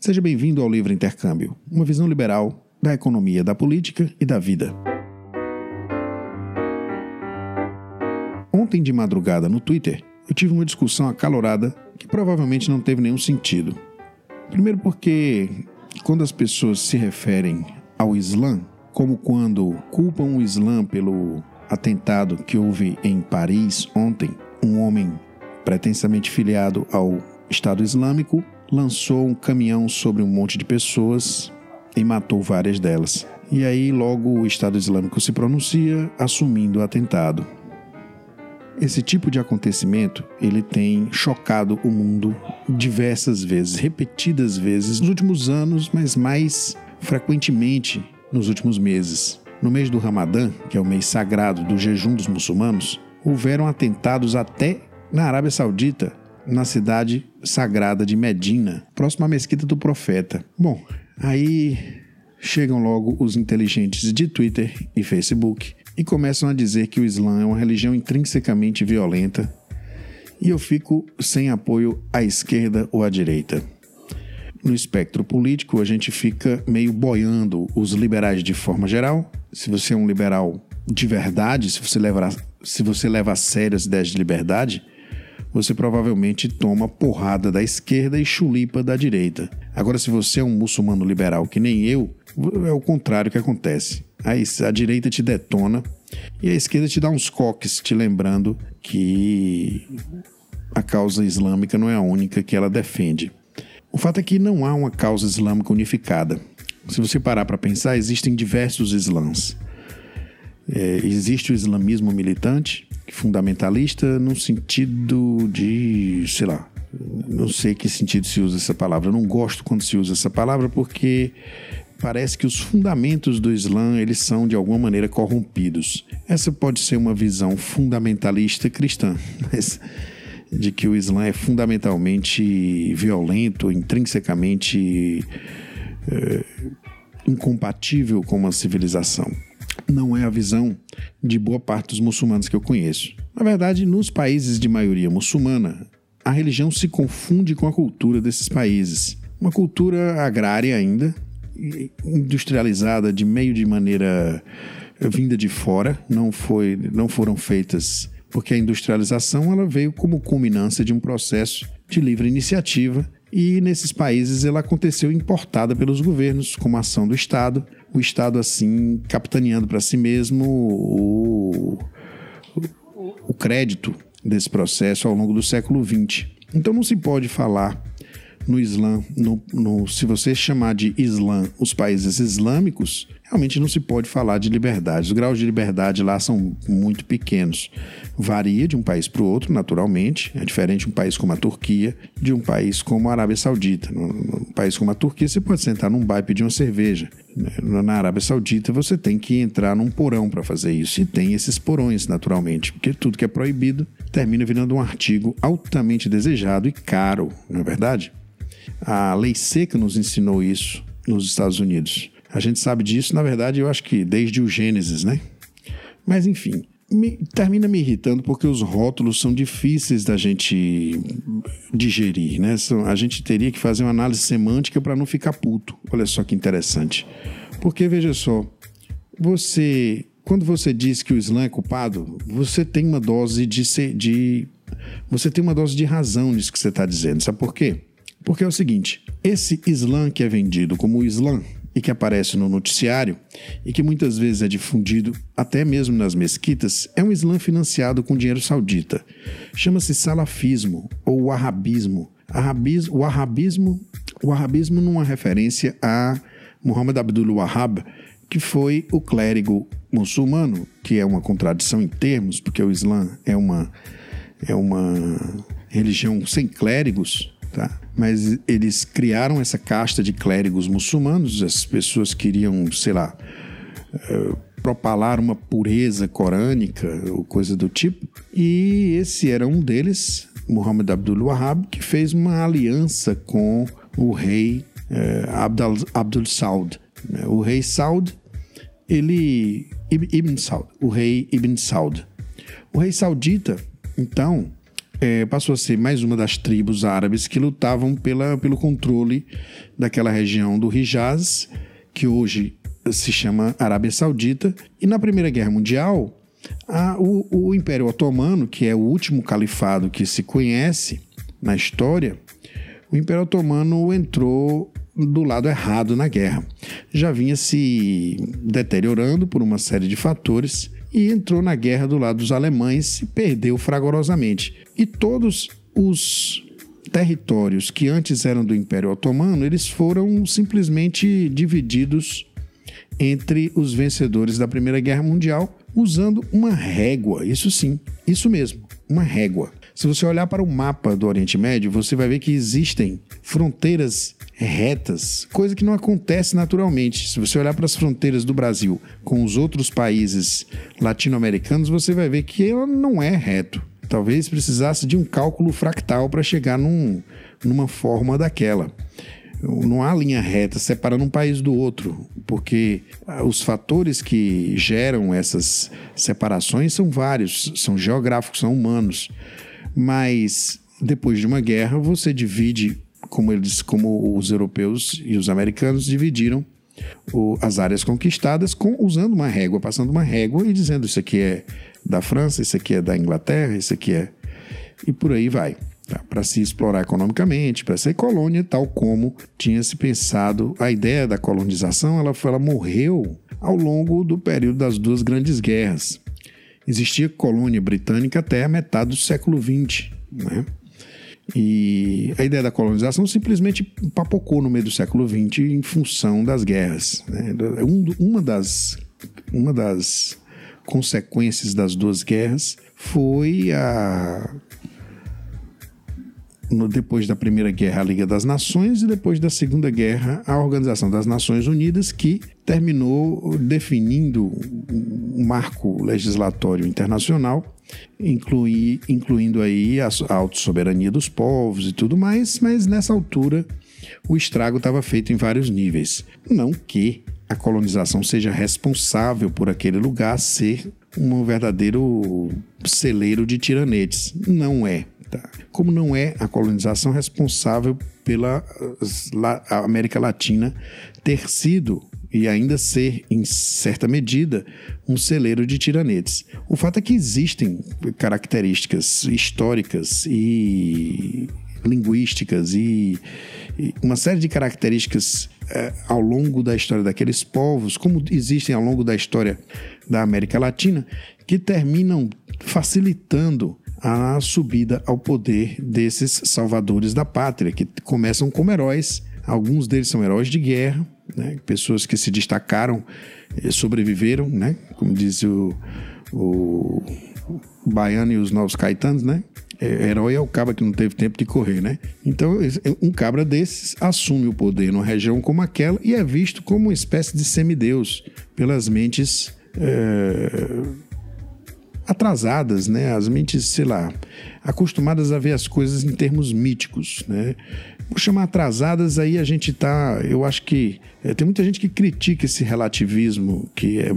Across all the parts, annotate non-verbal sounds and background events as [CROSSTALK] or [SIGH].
Seja bem-vindo ao Livre Intercâmbio, uma visão liberal da economia, da política e da vida. Ontem de madrugada no Twitter, eu tive uma discussão acalorada que provavelmente não teve nenhum sentido. Primeiro porque quando as pessoas se referem ao Islã, como quando culpam o Islã pelo atentado que houve em Paris ontem, um homem pretensamente filiado ao Estado Islâmico lançou um caminhão sobre um monte de pessoas e matou várias delas. E aí logo o Estado Islâmico se pronuncia assumindo o atentado. Esse tipo de acontecimento, ele tem chocado o mundo diversas vezes, repetidas vezes nos últimos anos, mas mais frequentemente nos últimos meses. No mês do Ramadã, que é o mês sagrado do jejum dos muçulmanos, houveram atentados até na Arábia Saudita, na cidade sagrada de Medina, próxima à mesquita do profeta. Bom, aí chegam logo os inteligentes de Twitter e Facebook e começam a dizer que o Islã é uma religião intrinsecamente violenta e eu fico sem apoio à esquerda ou à direita. No espectro político, a gente fica meio boiando os liberais de forma geral. Se você é um liberal de verdade, se você leva, se você leva a sério as ideias de liberdade, você provavelmente toma porrada da esquerda e chulipa da direita. Agora, se você é um muçulmano liberal que nem eu, é o contrário que acontece. Aí a direita te detona e a esquerda te dá uns coques, te lembrando que a causa islâmica não é a única que ela defende. O fato é que não há uma causa islâmica unificada. Se você parar para pensar, existem diversos islãs. É, existe o islamismo militante, fundamentalista, no sentido de, sei lá, não sei que sentido se usa essa palavra. Eu não gosto quando se usa essa palavra porque parece que os fundamentos do Islã eles são de alguma maneira corrompidos. Essa pode ser uma visão fundamentalista cristã, [LAUGHS] mas de que o Islã é fundamentalmente violento, intrinsecamente é, incompatível com uma civilização. Não é a visão de boa parte dos muçulmanos que eu conheço. Na verdade, nos países de maioria muçulmana, a religião se confunde com a cultura desses países. Uma cultura agrária ainda, industrializada de meio de maneira vinda de fora, não foi, não foram feitas porque a industrialização ela veio como culminância de um processo de livre iniciativa e nesses países ela aconteceu importada pelos governos como ação do Estado, o Estado assim capitaneando para si mesmo o, o crédito desse processo ao longo do século XX. Então não se pode falar no Islã, no, no, se você chamar de Islã os países islâmicos, realmente não se pode falar de liberdade. Os graus de liberdade lá são muito pequenos. Varia de um país para o outro, naturalmente. É diferente um país como a Turquia, de um país como a Arábia Saudita. Num país como a Turquia, você pode sentar num bar e pedir uma cerveja. Na Arábia Saudita, você tem que entrar num porão para fazer isso. E tem esses porões, naturalmente, porque tudo que é proibido termina virando um artigo altamente desejado e caro, não é verdade? A lei seca nos ensinou isso nos Estados Unidos. A gente sabe disso, na verdade, eu acho que desde o Gênesis, né? Mas enfim, me, termina me irritando porque os rótulos são difíceis da gente digerir, né? A gente teria que fazer uma análise semântica para não ficar puto. Olha só que interessante. Porque veja só, você, quando você diz que o Islã é culpado, você tem uma dose de, de você tem uma dose de razão nisso que você está dizendo. Sabe por quê? Porque é o seguinte: esse Islã que é vendido como Islã e que aparece no noticiário e que muitas vezes é difundido até mesmo nas mesquitas é um Islã financiado com dinheiro saudita. Chama-se salafismo ou wahhabismo. o wahhabismo, o wahhabismo numa referência a Muhammad Abdul Wahhab, que foi o clérigo muçulmano, que é uma contradição em termos, porque o Islã é uma é uma religião sem clérigos, tá? Mas eles criaram essa casta de clérigos muçulmanos, as pessoas queriam, sei lá, uh, propalar uma pureza corânica ou coisa do tipo, e esse era um deles, Muhammad Abdul Wahhab, que fez uma aliança com o rei uh, Abdul, Abdul Saud. O rei Saud, ele. Ibn Saud, o rei Ibn Saud. O rei saudita, então, é, passou a ser mais uma das tribos árabes que lutavam pela, pelo controle daquela região do Hijaz, que hoje se chama Arábia Saudita. E na Primeira Guerra Mundial, a, o, o Império Otomano, que é o último califado que se conhece na história, o Império Otomano entrou do lado errado na guerra. Já vinha se deteriorando por uma série de fatores e entrou na guerra do lado dos alemães e perdeu fragorosamente. E todos os territórios que antes eram do Império Otomano, eles foram simplesmente divididos entre os vencedores da Primeira Guerra Mundial usando uma régua. Isso sim, isso mesmo, uma régua. Se você olhar para o mapa do Oriente Médio, você vai ver que existem fronteiras retas, coisa que não acontece naturalmente. Se você olhar para as fronteiras do Brasil com os outros países latino-americanos, você vai ver que ela não é reto. Talvez precisasse de um cálculo fractal para chegar num, numa forma daquela. Não há linha reta separando um país do outro, porque os fatores que geram essas separações são vários, são geográficos, são humanos. Mas depois de uma guerra, você divide, como eles, como os europeus e os americanos dividiram o, as áreas conquistadas com, usando uma régua, passando uma régua e dizendo isso aqui é da França, isso aqui é da Inglaterra, isso aqui é. E por aí vai. Tá? Para se explorar economicamente, para ser colônia, tal como tinha se pensado. A ideia da colonização ela, ela morreu ao longo do período das duas grandes guerras existia colônia britânica até a metade do século XX. Né? E a ideia da colonização simplesmente papocou no meio do século XX em função das guerras. Né? Um, uma, das, uma das consequências das duas guerras foi a no, depois da Primeira Guerra, a Liga das Nações, e depois da Segunda Guerra, a Organização das Nações Unidas, que terminou definindo um marco legislatório internacional, inclui, incluindo aí a, a autossoberania dos povos e tudo mais, mas nessa altura o estrago estava feito em vários níveis. Não que a colonização seja responsável por aquele lugar ser um verdadeiro celeiro de tiranetes. Não é. Tá? Como não é a colonização responsável pela América Latina ter sido e ainda ser, em certa medida, um celeiro de tiranetes. O fato é que existem características históricas e linguísticas e, uma série de características eh, ao longo da história daqueles povos, como existem ao longo da história da América Latina, que terminam facilitando a subida ao poder desses salvadores da pátria, que começam como heróis. Alguns deles são heróis de guerra, né? pessoas que se destacaram, eh, sobreviveram, né? como diz o, o, Baiano e os Novos Caetanos, né? É, herói é o cabra que não teve tempo de correr, né? Então, um cabra desses assume o poder numa região como aquela e é visto como uma espécie de semideus pelas mentes é, atrasadas, né? As mentes, sei lá, acostumadas a ver as coisas em termos míticos, né? Vou chamar atrasadas, aí a gente tá. Eu acho que. É, tem muita gente que critica esse relativismo, que é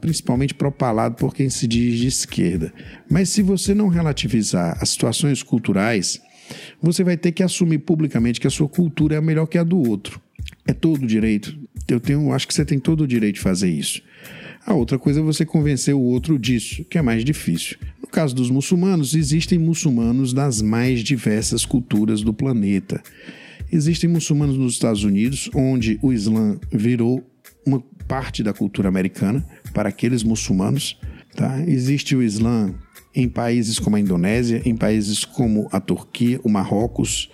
principalmente propalado por quem se diz de esquerda. Mas se você não relativizar as situações culturais, você vai ter que assumir publicamente que a sua cultura é melhor que a do outro. É todo o direito. Eu tenho, acho que você tem todo o direito de fazer isso. A outra coisa é você convencer o outro disso, que é mais difícil. No caso dos muçulmanos, existem muçulmanos das mais diversas culturas do planeta. Existem muçulmanos nos Estados Unidos, onde o Islã virou uma parte da cultura americana para aqueles muçulmanos. Tá? Existe o Islã em países como a Indonésia, em países como a Turquia, o Marrocos,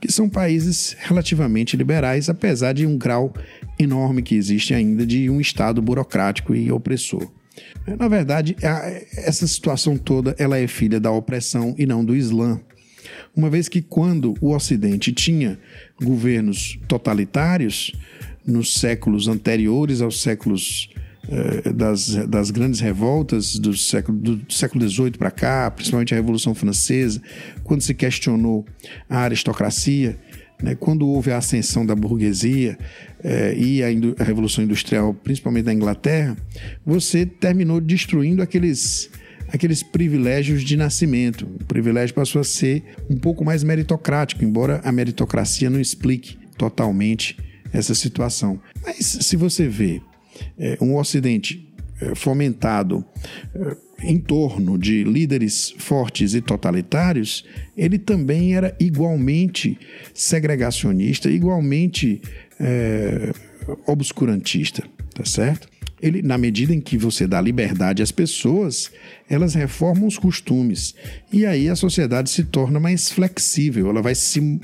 que são países relativamente liberais, apesar de um grau enorme que existe ainda de um Estado burocrático e opressor. Na verdade, essa situação toda ela é filha da opressão e não do Islã. Uma vez que quando o Ocidente tinha governos totalitários, nos séculos anteriores aos séculos das, das grandes revoltas do século, do século XVIII para cá, principalmente a Revolução Francesa, quando se questionou a aristocracia, né, quando houve a ascensão da burguesia eh, e a, a, Revolução Industrial, principalmente na Inglaterra, você terminou destruindo aqueles, aqueles privilégios de nascimento. O privilégio passou a ser um pouco mais meritocrático, embora a meritocracia não explique totalmente essa situação. Mas se você vê é, um Ocidente é, fomentado é, em torno de líderes fortes e totalitários, ele também era igualmente segregacionista, igualmente é, obscurantista, tá certo? Ele, na medida em que você dá liberdade às pessoas, elas reformam os costumes. E aí a sociedade se torna mais flexível, ela vai se,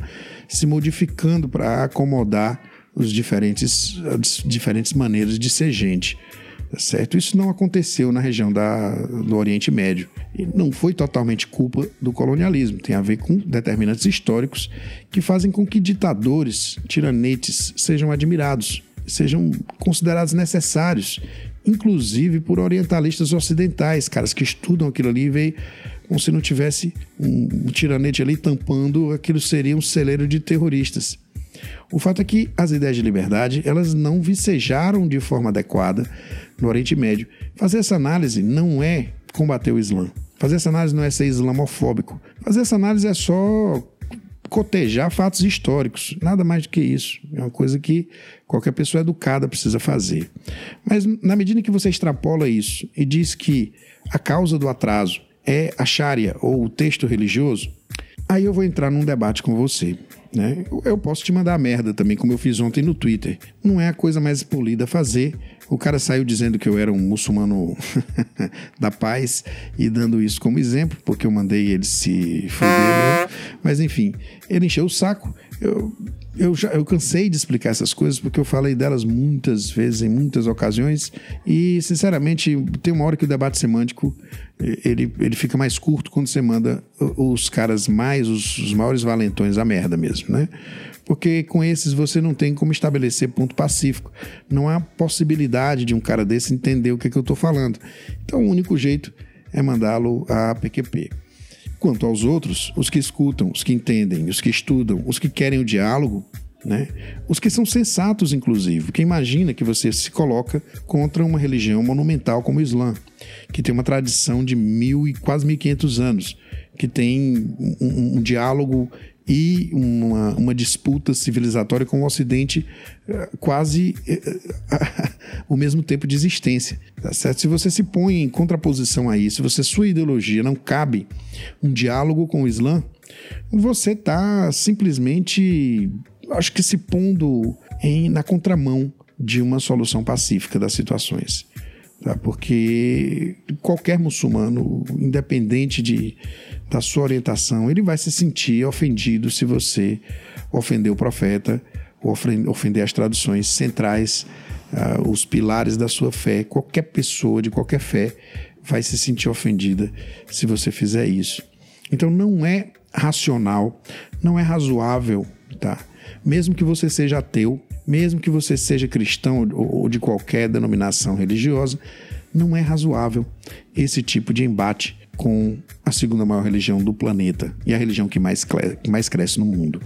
se modificando para acomodar os diferentes, as diferentes maneiras de ser gente. Tá certo? Isso não aconteceu na região da, do Oriente Médio. E não foi totalmente culpa do colonialismo. Tem a ver com determinantes históricos que fazem com que ditadores, tiranetes, sejam admirados, sejam considerados necessários, inclusive por orientalistas ocidentais, caras que estudam aquilo ali e veem como se não tivesse um, um tiranete ali tampando, aquilo seria um celeiro de terroristas. O fato é que as ideias de liberdade elas não vicejaram de forma adequada no Oriente Médio. Fazer essa análise não é combater o Islã. Fazer essa análise não é ser islamofóbico. Fazer essa análise é só cotejar fatos históricos, nada mais do que isso. É uma coisa que qualquer pessoa educada precisa fazer. Mas na medida que você extrapola isso e diz que a causa do atraso é a Sharia ou o texto religioso, aí eu vou entrar num debate com você. Né? Eu posso te mandar merda também, como eu fiz ontem no Twitter. Não é a coisa mais polida fazer. O cara saiu dizendo que eu era um muçulmano [LAUGHS] da paz e dando isso como exemplo, porque eu mandei ele se fuder. Né? Mas enfim, ele encheu o saco. Eu, eu, já, eu cansei de explicar essas coisas porque eu falei delas muitas vezes, em muitas ocasiões, e sinceramente tem uma hora que o debate semântico ele, ele fica mais curto quando você manda os caras mais, os, os maiores valentões a merda mesmo, né? Porque com esses você não tem como estabelecer ponto pacífico. Não há possibilidade de um cara desse entender o que, é que eu estou falando. Então o único jeito é mandá-lo a PQP. Quanto aos outros, os que escutam, os que entendem, os que estudam, os que querem o diálogo, né? Os que são sensatos, inclusive, que imagina que você se coloca contra uma religião monumental como o Islã, que tem uma tradição de mil e quase mil e quinhentos anos, que tem um, um, um diálogo e uma, uma, disputa civilizatória com o Ocidente eh, quase uh, [LAUGHS] o mesmo tempo de existência. Tá certo? Se você se põe em contraposição a isso, se você, sua ideologia não cabe um diálogo com o Islã, você está simplesmente, acho que se pondo em, na contramão de uma solução pacífica das situações. Tá? Porque qualquer muçulmano, independente de da sua orientação, ele vai se sentir ofendido se você ofender o profeta, ofender as traduções centrais, uh, os pilares da sua fé. Qualquer pessoa de qualquer fé vai se sentir ofendida se você fizer isso. Então não é racional, não é razoável, tá? Mesmo que você seja ateu, mesmo que você seja cristão ou de qualquer denominação religiosa, não é razoável esse tipo de embate com a segunda maior religião do planeta e a religião que mais, que mais cresce no mundo.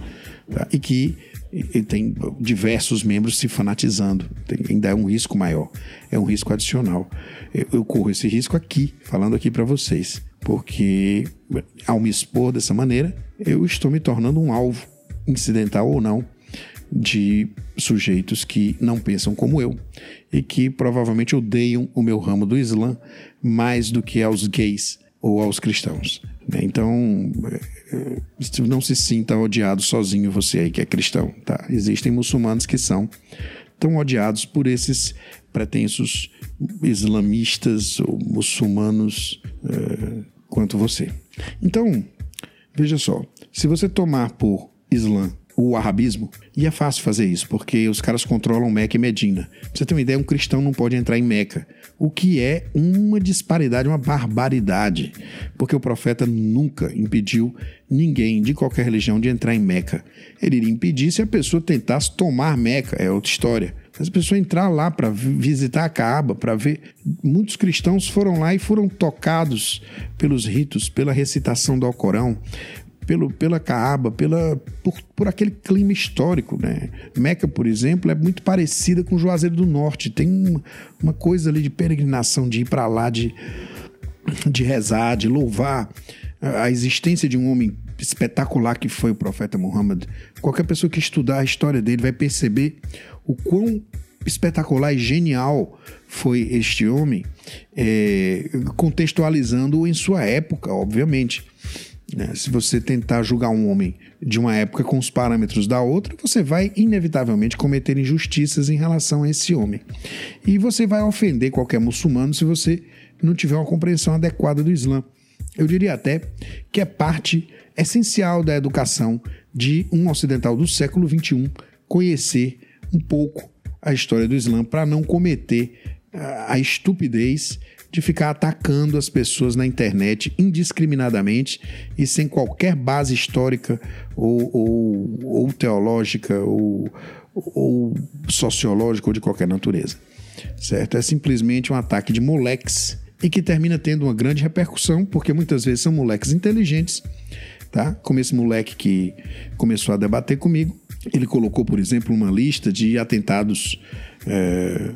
Tá? E que e tem diversos membros se fanatizando. Tem, ainda é um risco maior, é um risco adicional. Eu, eu corro esse risco aqui, falando aqui para vocês, porque ao me expor dessa maneira, eu estou me tornando um alvo, incidental ou não, de sujeitos que não pensam como eu e que provavelmente odeiam o meu ramo do Islã mais do que aos gays ou aos cristãos. Né? Então, é, é, não se sinta odiado sozinho você aí que é cristão, tá? Existem muçulmanos que são tão odiados por esses pretensos islamistas ou muçulmanos uh, quanto você. Então, veja só, se você tomar por Islã o arabismo. E é fácil fazer isso, porque os caras controlam Meca e Medina. Pra você ter uma ideia, um cristão não pode entrar em Meca. O que é uma disparidade, uma barbaridade. Porque o profeta nunca impediu ninguém de qualquer religião de entrar em Meca. Ele iria impedir se a pessoa tentasse tomar Meca, é outra história. As pessoas entrar lá para visitar a Caaba, para ver. Muitos cristãos foram lá e foram tocados pelos ritos, pela recitação do Alcorão, pelo, pela Caaba, pela, por, por aquele clima histórico. Né? Meca, por exemplo, é muito parecida com Juazeiro do Norte. Tem uma, uma coisa ali de peregrinação, de ir para lá, de de rezar, de louvar a existência de um homem espetacular que foi o profeta Muhammad. Qualquer pessoa que estudar a história dele vai perceber o quão espetacular e genial foi este homem, é, contextualizando em sua época, obviamente. Né? Se você tentar julgar um homem de uma época com os parâmetros da outra, você vai inevitavelmente cometer injustiças em relação a esse homem. E você vai ofender qualquer muçulmano se você não tiver uma compreensão adequada do Islã. Eu diria até que é parte essencial da educação de um ocidental do século XXI conhecer um pouco a história do Islã para não cometer a estupidez de ficar atacando as pessoas na internet indiscriminadamente e sem qualquer base histórica ou, ou, ou teológica ou, ou sociológica ou de qualquer natureza. Certo? É simplesmente um ataque de moleques e que termina tendo uma grande repercussão, porque muitas vezes são moleques inteligentes, tá? Como esse moleque que começou a debater comigo, ele colocou, por exemplo, uma lista de atentados é,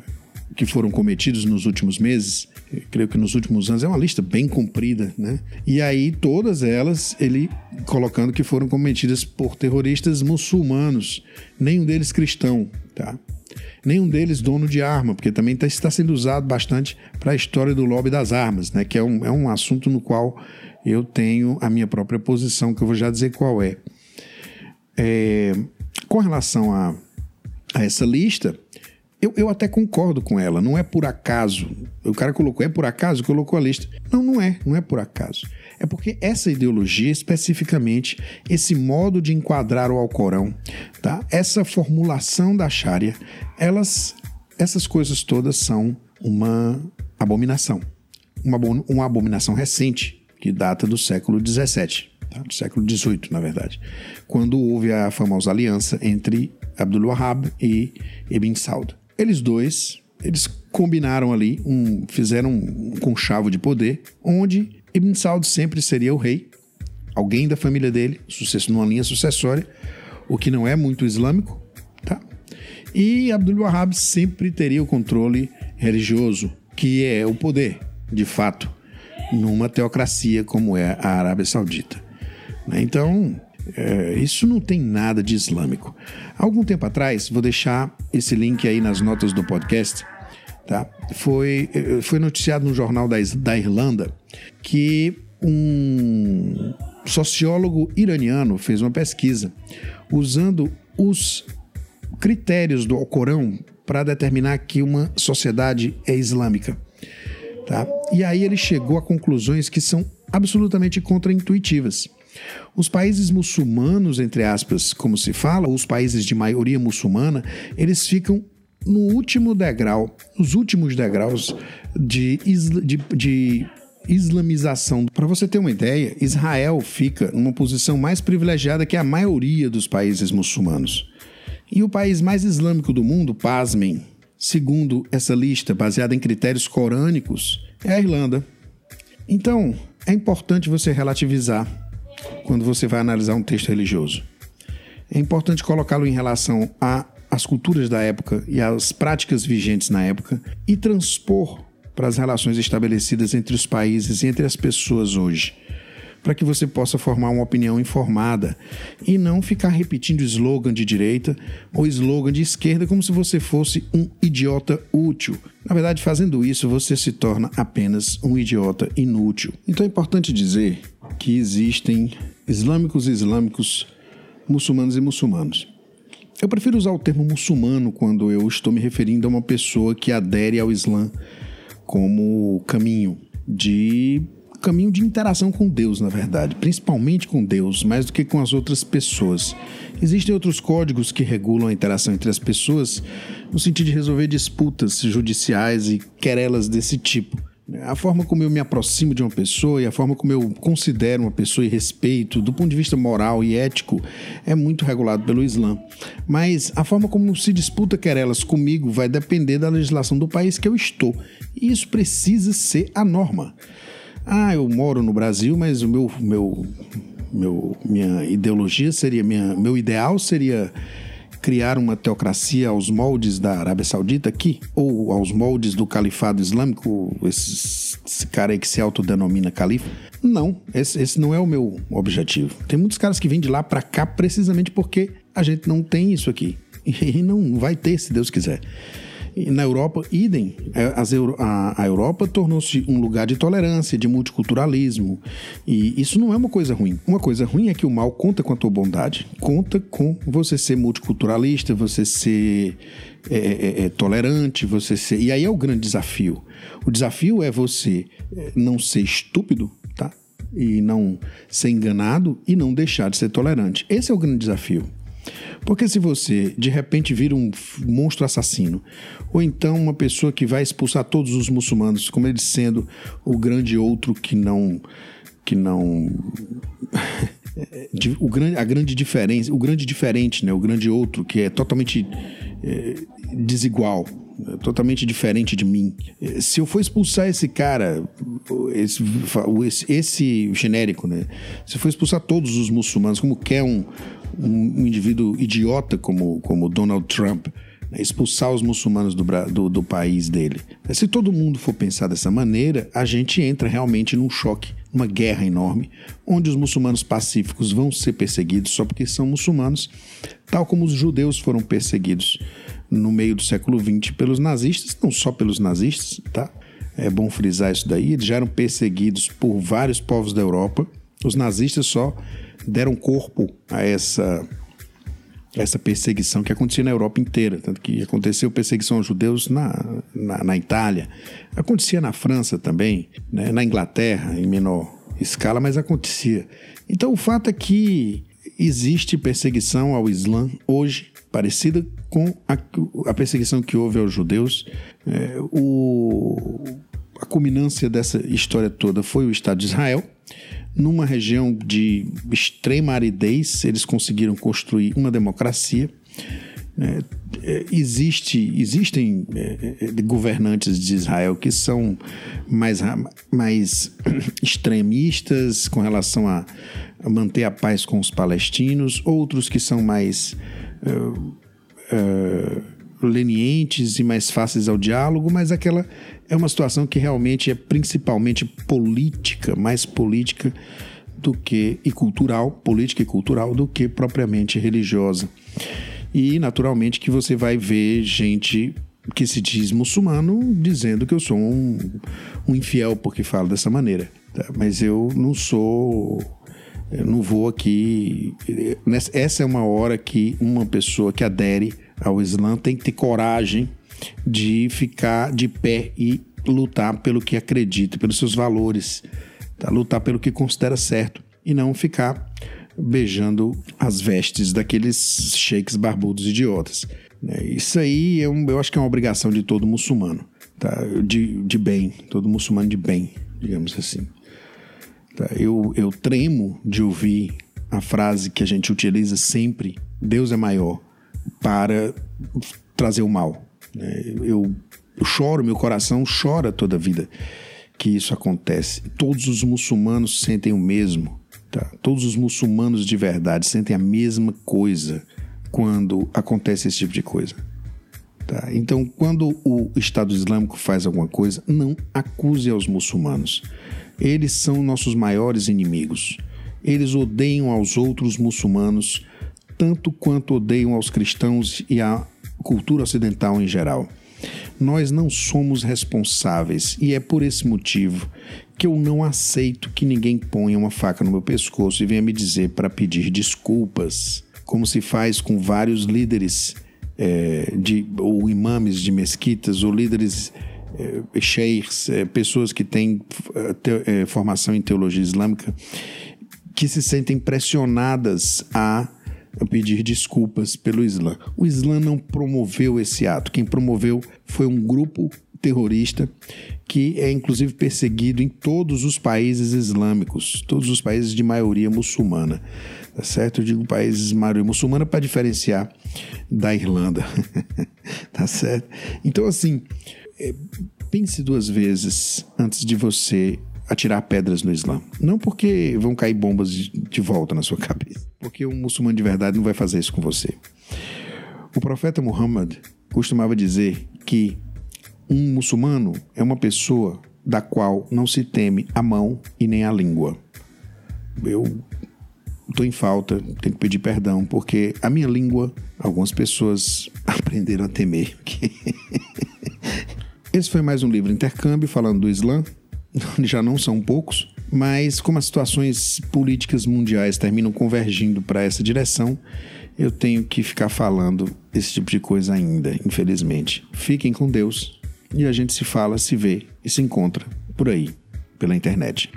que foram cometidos nos últimos meses, creio que nos últimos anos, é uma lista bem comprida, né? E aí todas elas ele colocando que foram cometidas por terroristas muçulmanos, nenhum deles cristão, tá? nenhum deles dono de arma, porque também tá, está sendo usado bastante para a história do lobby das armas, né? que é um, é um assunto no qual eu tenho a minha própria posição, que eu vou já dizer qual é. é com relação a, a essa lista, eu, eu até concordo com ela, não é por acaso. O cara colocou, é por acaso? Colocou a lista. Não, não é, não é por acaso. É porque essa ideologia, especificamente, esse modo de enquadrar o Alcorão, tá? essa formulação da Sharia, elas, essas coisas todas são uma abominação. Uma, uma abominação recente, que data do século XVII, tá? do século XVIII, na verdade, quando houve a famosa aliança entre Abdul Wahab e Ibn Saud. Eles dois, eles combinaram ali, um, fizeram um conchavo de poder, onde Ibn Saud sempre seria o rei, alguém da família dele, sucesso numa linha sucessória, o que não é muito islâmico, tá? E Abdul Wahab sempre teria o controle religioso, que é o poder, de fato, numa teocracia como é a Arábia Saudita. Né? Então, é, isso não tem nada de islâmico. Algum tempo atrás, vou deixar esse link aí nas notas do podcast, tá? Foi, eh, foi noticiado no jornal da, da Irlanda que um sociólogo iraniano fez uma pesquisa usando os critérios do Alcorão para determinar que uma sociedade é islâmica. Tá? E aí ele chegou a conclusões que são absolutamente contraintuitivas. Os países muçulmanos, entre aspas, como se fala, os países de maioria muçulmana, eles ficam no último degrau, nos últimos degraus de, isla, de, de islamização. Para você ter uma ideia, Israel fica numa posição mais privilegiada que a maioria dos países muçulmanos. E o país mais islâmico do mundo, pasmem, segundo essa lista baseada em critérios corânicos, é a Irlanda. Então, é importante você relativizar quando você vai analisar um texto religioso. É importante colocá-lo em relação às culturas da época e às práticas vigentes na época e transpor para as relações estabelecidas entre os países e entre as pessoas hoje, para que você possa formar uma opinião informada e não ficar repetindo slogan de direita ou slogan de esquerda como se você fosse um idiota útil. Na verdade, fazendo isso, você se torna apenas um idiota inútil. Então é importante dizer que existem islâmicos e islâmicos, muçulmanos e muçulmanos. Eu prefiro usar o termo muçulmano quando eu estou me referindo a uma pessoa que adere ao Islã como caminho de caminho de interação com Deus, na verdade, principalmente com Deus, mais do que com as outras pessoas. Existem outros códigos que regulam a interação entre as pessoas no sentido de resolver disputas judiciais e querelas desse tipo. A forma como eu me aproximo de uma pessoa e a forma como eu considero uma pessoa e respeito, do ponto de vista moral e ético, é muito regulado pelo Islã. Mas a forma como se disputa querelas comigo vai depender da legislação do país que eu estou. E isso precisa ser a norma. Ah, eu moro no Brasil, mas o meu, meu, meu minha ideologia seria, minha, meu ideal seria criar uma teocracia aos moldes da Arábia Saudita aqui, ou aos moldes do califado islâmico, esse, esse cara aí que se autodenomina califa. Não, esse, esse não é o meu objetivo. Tem muitos caras que vêm de lá para cá precisamente porque a gente não tem isso aqui. [LAUGHS] E não vai ter, se Deus quiser. Na Europa, idem. É, a, a Europa tornou-se um lugar de tolerância, de multiculturalismo. E isso não é uma coisa ruim. Uma coisa ruim é que o mal conta com a tua bondade. Conta com você ser multiculturalista, você ser é, é, é, tolerante, você ser. E aí é o grande desafio. O desafio é você é, não ser estúpido, tá? E não ser enganado e não deixar de ser tolerante. Esse é o grande desafio. Porque se você de repente vira um monstro assassino, ou então uma pessoa que vai expulsar todos os muçulmanos, como ele sendo o grande outro que não que não [LAUGHS] o grande, a grande diferença, o grande diferente, né? O grande outro que é totalmente é, desigual, totalmente diferente de mim. Se eu for expulsar esse cara, esse, esse, genérico, né? Se eu for expulsar todos os muçulmanos, como quer um, um, indivíduo idiota como, como Donald Trump, né, expulsar os muçulmanos do, do, do, país dele. Se todo mundo for pensar dessa maneira, a gente entra realmente num choque, numa guerra enorme, onde os muçulmanos pacíficos vão ser perseguidos só porque são muçulmanos, tal como os judeus foram perseguidos no meio do século XX pelos nazistas, não só pelos nazistas, tá? É bom frisar isso daí, eles já eram perseguidos por vários povos da Europa. Os nazistas só deram corpo a essa essa perseguição que acontecia na Europa inteira, tanto que aconteceu perseguição aos judeus na, na, na Itália, acontecia na França também, né? na Inglaterra em menor escala, mas acontecia. Então o fato é que existe perseguição ao Islã hoje, parecida com a, a perseguição que houve aos judeus. É, o, a culminância dessa história toda foi o Estado de Israel, numa região de extrema aridez, eles conseguiram construir uma democracia. É, é, existe, existem é, é governantes de Israel que são mais, mais [CLEARS THROAT] extremistas com relação a, a, manter a paz com os palestinos, outros que são mais uh, lenientes e mais fáceis ao diálogo, mas aquela é uma situação que realmente é principalmente política, mais política do que e cultural, política e cultural do que propriamente religiosa. E naturalmente que você vai ver gente que se diz muçulmano dizendo que eu sou um, um infiel porque falo dessa maneira. Tá? Mas eu não sou eu não vou aqui. Essa é uma hora que uma pessoa que adere ao Islã tem que ter coragem de ficar de pé e lutar pelo que acredita, pelos seus valores, tá? lutar pelo que considera certo e não ficar beijando as vestes daqueles sheiks barbudos idiotas. Né? Isso aí é um, eu acho que é uma obrigação de todo muçulmano, tá? de, de bem, todo muçulmano de bem, digamos assim. Eu, eu tremo de ouvir a frase que a gente utiliza sempre: Deus é maior, para trazer o mal. Né? Eu, eu choro, meu coração chora toda a vida que isso acontece. Todos os muçulmanos sentem o mesmo. Tá? Todos os muçulmanos de verdade sentem a mesma coisa quando acontece esse tipo de coisa. Tá? Então, quando o Estado Islâmico faz alguma coisa, não acuse aos muçulmanos. Eles são nossos maiores inimigos. Eles odeiam aos outros muçulmanos tanto quanto odeiam aos cristãos e à cultura ocidental em geral. Nós não somos responsáveis e é por esse motivo que eu não aceito que ninguém ponha uma faca no meu pescoço e venha me dizer para pedir desculpas, como se faz com vários líderes é, de, ou imames de mesquitas ou líderes sheikhs, é, pessoas que têm é, formação em teologia islâmica, que se sentem pressionadas a pedir desculpas pelo Islã. O Islã não promoveu esse ato. Quem promoveu foi um grupo terrorista que é inclusive perseguido em todos os países islâmicos, todos os países de maioria muçulmana. Tá certo? Eu digo países de maioria muçulmana para diferenciar da Irlanda. [LAUGHS] tá certo? Então, assim, é, pense duas vezes antes de você atirar pedras no Islã. Não porque vão cair bombas de, volta na sua cabeça, porque um muçulmano de verdade não vai fazer isso com você. O profeta Muhammad costumava dizer que um muçulmano é uma pessoa da qual não se teme a mão e nem a língua. Eu estou em falta, tenho que pedir perdão, porque a minha língua, algumas pessoas [LAUGHS] aprenderam a temer. Esse foi mais um livro intercâmbio falando do Islã, [LAUGHS] já não são poucos, mas como as situações políticas mundiais terminam convergindo para essa direção, eu tenho que ficar falando esse tipo de coisa ainda, infelizmente. Fiquem com Deus e a gente se fala, se vê e se encontra por aí, pela internet.